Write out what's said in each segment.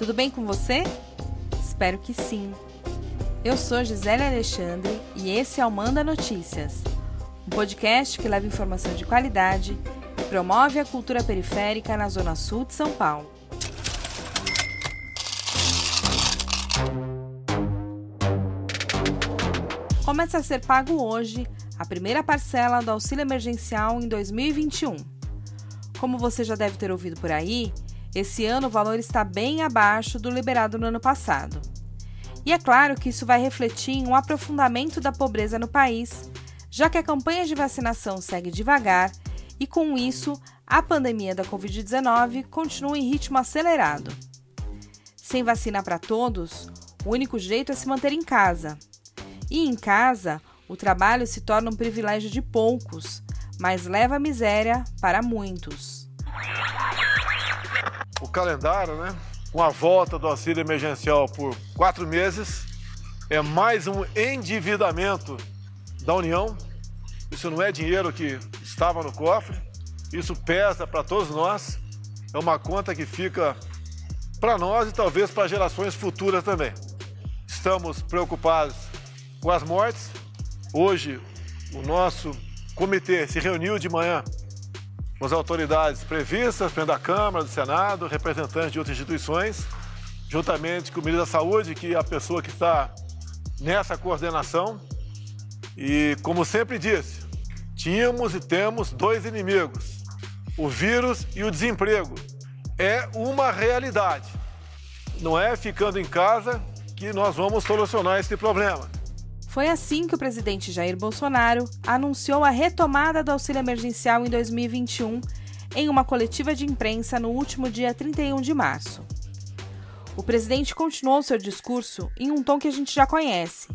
Tudo bem com você? Espero que sim. Eu sou Gisele Alexandre e esse é o Manda Notícias, um podcast que leva informação de qualidade e promove a cultura periférica na Zona Sul de São Paulo. Começa a ser pago hoje a primeira parcela do auxílio emergencial em 2021. Como você já deve ter ouvido por aí, esse ano o valor está bem abaixo do liberado no ano passado. E é claro que isso vai refletir em um aprofundamento da pobreza no país, já que a campanha de vacinação segue devagar e, com isso, a pandemia da Covid-19 continua em ritmo acelerado. Sem vacina para todos, o único jeito é se manter em casa, e em casa, o trabalho se torna um privilégio de poucos, mas leva a miséria para muitos. O calendário, né? Com a volta do auxílio emergencial por quatro meses, é mais um endividamento da União. Isso não é dinheiro que estava no cofre, isso pesa para todos nós. É uma conta que fica para nós e talvez para gerações futuras também. Estamos preocupados com as mortes. Hoje, o nosso comitê se reuniu de manhã as autoridades previstas, dentro da Câmara, do Senado, representantes de outras instituições, juntamente com o ministro da Saúde, que é a pessoa que está nessa coordenação. E, como sempre disse, tínhamos e temos dois inimigos: o vírus e o desemprego. É uma realidade. Não é ficando em casa que nós vamos solucionar esse problema. Foi assim que o presidente Jair Bolsonaro anunciou a retomada do auxílio emergencial em 2021 em uma coletiva de imprensa no último dia 31 de março. O presidente continuou seu discurso em um tom que a gente já conhece,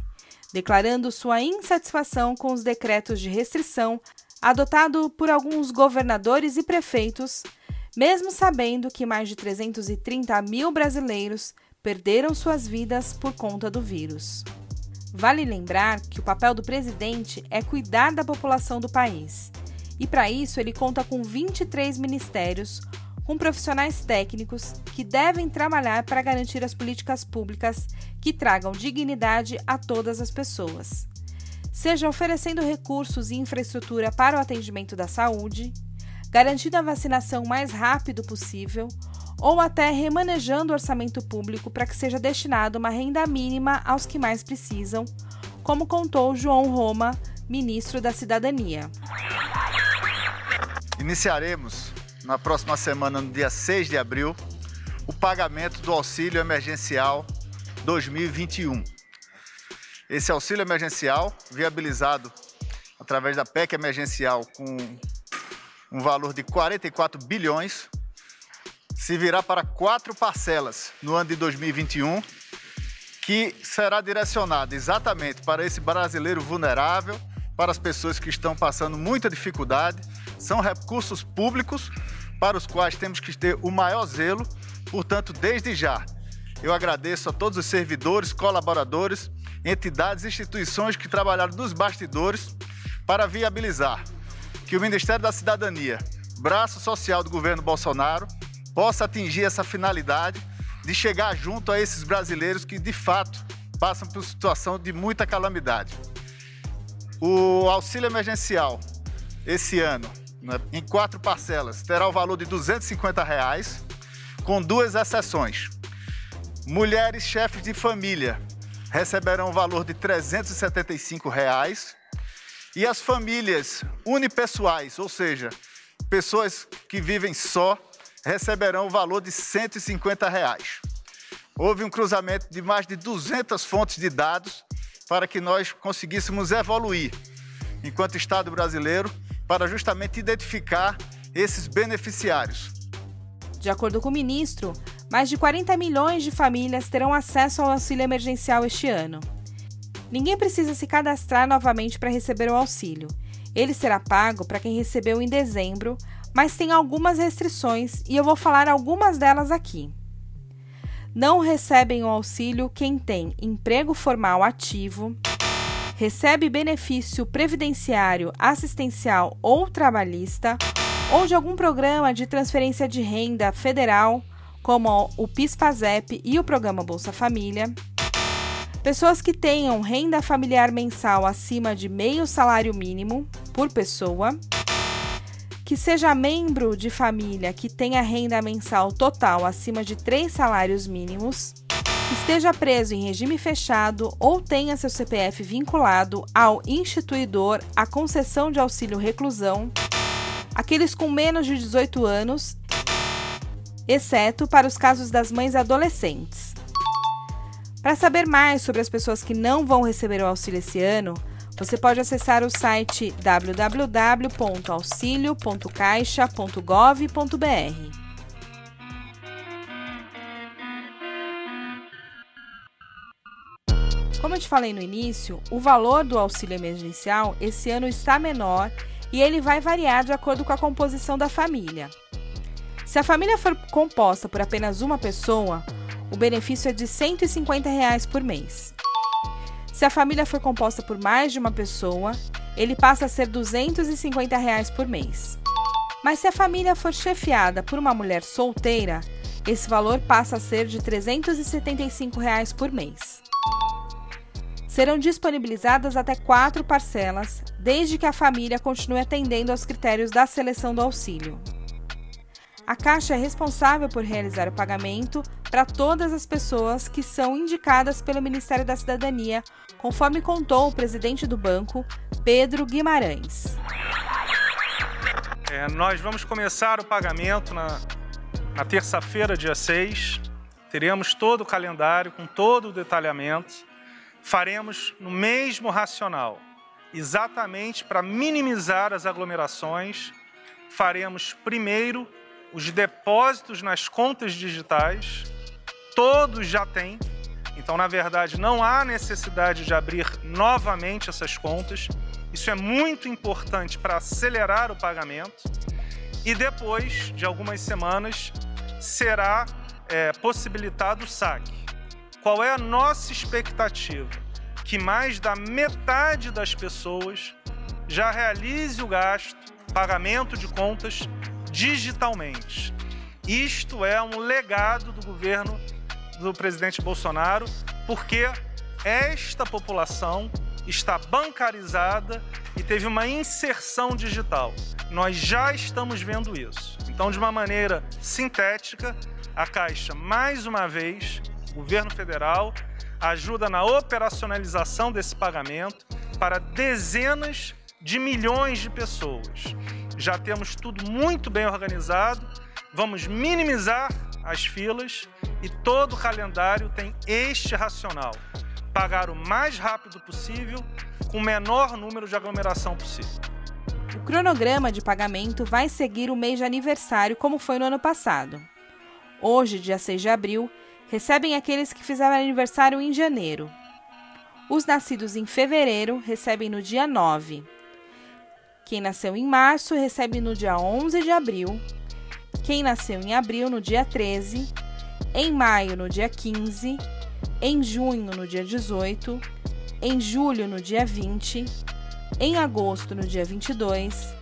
declarando sua insatisfação com os decretos de restrição adotado por alguns governadores e prefeitos, mesmo sabendo que mais de 330 mil brasileiros perderam suas vidas por conta do vírus. Vale lembrar que o papel do presidente é cuidar da população do país. E para isso ele conta com 23 ministérios, com profissionais técnicos que devem trabalhar para garantir as políticas públicas que tragam dignidade a todas as pessoas. Seja oferecendo recursos e infraestrutura para o atendimento da saúde, garantindo a vacinação mais rápido possível ou até remanejando o orçamento público para que seja destinado uma renda mínima aos que mais precisam, como contou João Roma, ministro da Cidadania. Iniciaremos na próxima semana, no dia 6 de abril, o pagamento do auxílio emergencial 2021. Esse auxílio emergencial, viabilizado através da PEC emergencial com um valor de 44 bilhões, se virá para quatro parcelas no ano de 2021, que será direcionada exatamente para esse brasileiro vulnerável, para as pessoas que estão passando muita dificuldade. São recursos públicos para os quais temos que ter o maior zelo. Portanto, desde já, eu agradeço a todos os servidores, colaboradores, entidades e instituições que trabalharam nos bastidores para viabilizar que o Ministério da Cidadania, braço social do governo Bolsonaro, possa atingir essa finalidade de chegar junto a esses brasileiros que de fato passam por situação de muita calamidade. O auxílio emergencial esse ano, né, em quatro parcelas, terá o valor de 250 reais, com duas exceções. Mulheres chefes de família receberão o valor de 375 reais, e as famílias unipessoais, ou seja, pessoas que vivem só, receberão o valor de 150 reais. Houve um cruzamento de mais de 200 fontes de dados para que nós conseguíssemos evoluir enquanto Estado brasileiro para justamente identificar esses beneficiários. De acordo com o ministro, mais de 40 milhões de famílias terão acesso ao auxílio emergencial este ano. Ninguém precisa se cadastrar novamente para receber o auxílio. Ele será pago para quem recebeu em dezembro, mas tem algumas restrições e eu vou falar algumas delas aqui. Não recebem o auxílio quem tem emprego formal ativo, recebe benefício previdenciário, assistencial ou trabalhista, ou de algum programa de transferência de renda federal, como o PIS/PASEP e o programa Bolsa Família. Pessoas que tenham renda familiar mensal acima de meio salário mínimo por pessoa. Que seja membro de família que tenha renda mensal total acima de três salários mínimos esteja preso em regime fechado ou tenha seu CPF vinculado ao instituidor a concessão de auxílio reclusão, aqueles com menos de 18 anos, exceto para os casos das mães adolescentes. Para saber mais sobre as pessoas que não vão receber o auxílio esse ano, você pode acessar o site www.auxilio.caixa.gov.br. Como eu te falei no início, o valor do auxílio emergencial esse ano está menor e ele vai variar de acordo com a composição da família. Se a família for composta por apenas uma pessoa, o benefício é de 150 reais por mês. Se a família for composta por mais de uma pessoa, ele passa a ser 250 reais por mês. Mas se a família for chefiada por uma mulher solteira, esse valor passa a ser de 375 reais por mês. Serão disponibilizadas até quatro parcelas, desde que a família continue atendendo aos critérios da seleção do auxílio. A Caixa é responsável por realizar o pagamento para todas as pessoas que são indicadas pelo Ministério da Cidadania, conforme contou o presidente do banco, Pedro Guimarães. É, nós vamos começar o pagamento na, na terça-feira, dia 6. Teremos todo o calendário com todo o detalhamento faremos no mesmo racional, exatamente para minimizar as aglomerações, faremos primeiro os depósitos nas contas digitais, todos já têm, então na verdade não há necessidade de abrir novamente essas contas. Isso é muito importante para acelerar o pagamento. E depois de algumas semanas será é, possibilitado o saque. Qual é a nossa expectativa? Que mais da metade das pessoas já realize o gasto, pagamento de contas digitalmente. Isto é um legado do governo do presidente Bolsonaro, porque esta população está bancarizada e teve uma inserção digital. Nós já estamos vendo isso. Então, de uma maneira sintética, a Caixa, mais uma vez, governo federal ajuda na operacionalização desse pagamento para dezenas de milhões de pessoas. Já temos tudo muito bem organizado, vamos minimizar as filas e todo o calendário tem este racional: pagar o mais rápido possível, com o menor número de aglomeração possível. O cronograma de pagamento vai seguir o mês de aniversário, como foi no ano passado. Hoje, dia 6 de abril, recebem aqueles que fizeram aniversário em janeiro. Os nascidos em fevereiro recebem no dia 9. Quem nasceu em março recebe no dia 11 de abril. Quem nasceu em abril no dia 13. Em maio no dia 15. Em junho no dia 18. Em julho no dia 20. Em agosto no dia 22.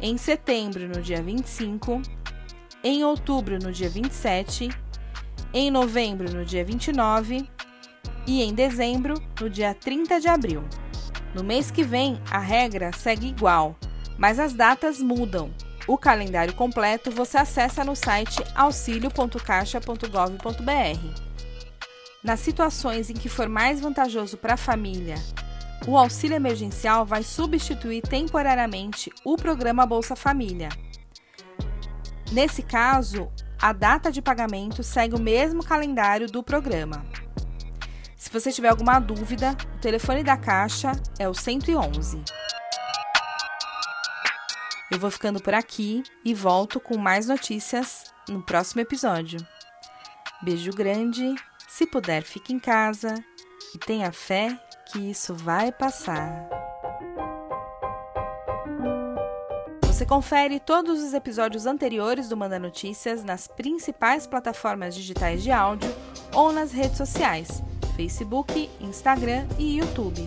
Em setembro no dia 25. Em outubro no dia 27 em novembro, no dia 29, e em dezembro, no dia 30 de abril. No mês que vem, a regra segue igual, mas as datas mudam. O calendário completo você acessa no site auxilio.caixa.gov.br. Nas situações em que for mais vantajoso para a família, o auxílio emergencial vai substituir temporariamente o programa Bolsa Família. Nesse caso, a data de pagamento segue o mesmo calendário do programa. Se você tiver alguma dúvida, o telefone da Caixa é o 111. Eu vou ficando por aqui e volto com mais notícias no próximo episódio. Beijo grande, se puder, fique em casa e tenha fé que isso vai passar. Você confere todos os episódios anteriores do Manda Notícias nas principais plataformas digitais de áudio ou nas redes sociais, Facebook, Instagram e YouTube.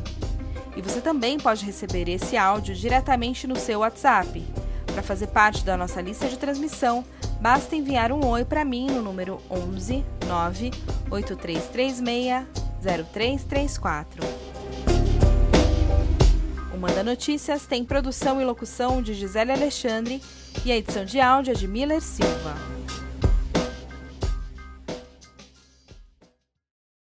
E você também pode receber esse áudio diretamente no seu WhatsApp. Para fazer parte da nossa lista de transmissão, basta enviar um oi para mim no número 11 9 8336 0334. O Manda Notícias tem produção e locução de Gisele Alexandre e a edição de áudio é de Miller Silva.